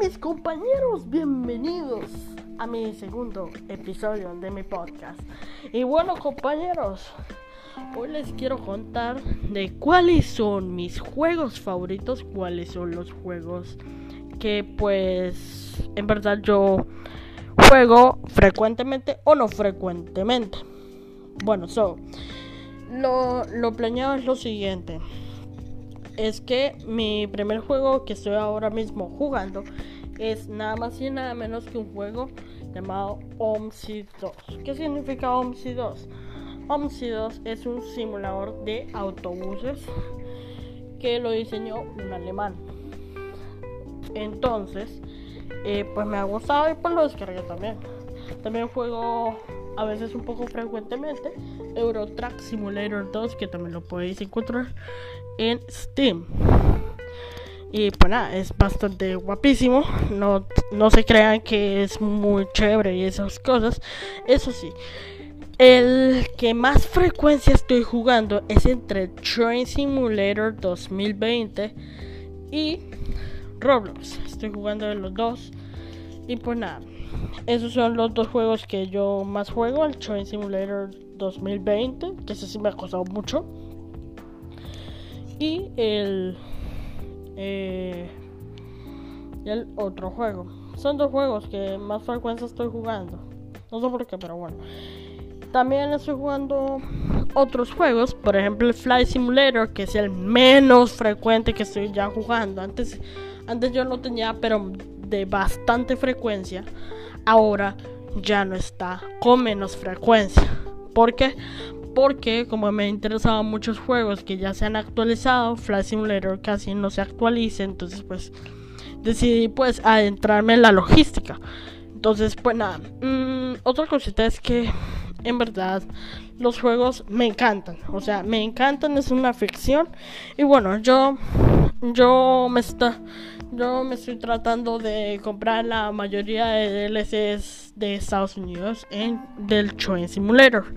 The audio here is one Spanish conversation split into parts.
mis compañeros, bienvenidos a mi segundo episodio de mi podcast. Y bueno compañeros, hoy les quiero contar de cuáles son mis juegos favoritos, cuáles son los juegos que pues en verdad yo juego frecuentemente o no frecuentemente. Bueno, so, lo, lo planeado es lo siguiente es que mi primer juego que estoy ahora mismo jugando es nada más y nada menos que un juego llamado OMSI 2. ¿Qué significa OMSI 2? OMSI 2 es un simulador de autobuses que lo diseñó un alemán. Entonces, eh, pues me ha gustado y pues lo descargué también. También juego a veces un poco frecuentemente Euro Truck Simulator 2 que también lo podéis encontrar en Steam. Y pues nada, es bastante guapísimo. No, no se crean que es muy chévere y esas cosas. Eso sí, el que más frecuencia estoy jugando es entre Train Simulator 2020 y Roblox. Estoy jugando de los dos. Y pues nada, esos son los dos juegos que yo más juego. El Train Simulator 2020, que ese sí me ha costado mucho y el eh, el otro juego. Son dos juegos que más frecuencia estoy jugando. No sé por qué, pero bueno. También estoy jugando otros juegos, por ejemplo el Fly Simulator, que es el menos frecuente que estoy ya jugando. Antes, antes yo lo tenía, pero de bastante frecuencia. Ahora ya no está con menos frecuencia. ¿Por qué? porque como me interesaban muchos juegos que ya se han actualizado, Flash Simulator casi no se actualiza, entonces pues decidí pues adentrarme en la logística. Entonces pues nada, mm, otra cosita es que en verdad los juegos me encantan, o sea, me encantan, es una ficción y bueno, yo yo me está yo me estoy tratando de comprar la mayoría de DLCs de Estados Unidos en del Train Simulator,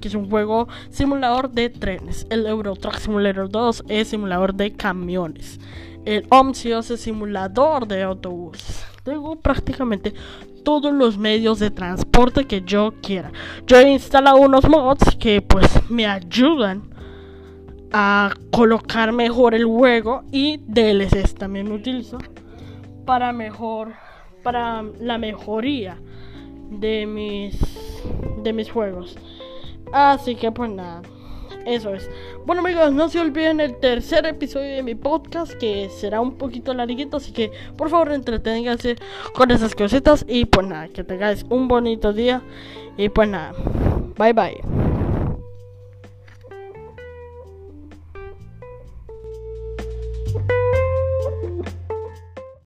que es un juego simulador de trenes. El Euro Truck Simulator 2 es simulador de camiones. El OMSIOS es simulador de autobús. Tengo prácticamente todos los medios de transporte que yo quiera. Yo he instalado unos mods que pues me ayudan a colocar mejor el juego y DLCs también utilizo para mejor para la mejoría de mis de mis juegos. Así que pues nada eso es. Bueno amigos no se olviden el tercer episodio de mi podcast que será un poquito larguito así que por favor entreténganse con esas cositas y pues nada que tengáis un bonito día y pues nada bye bye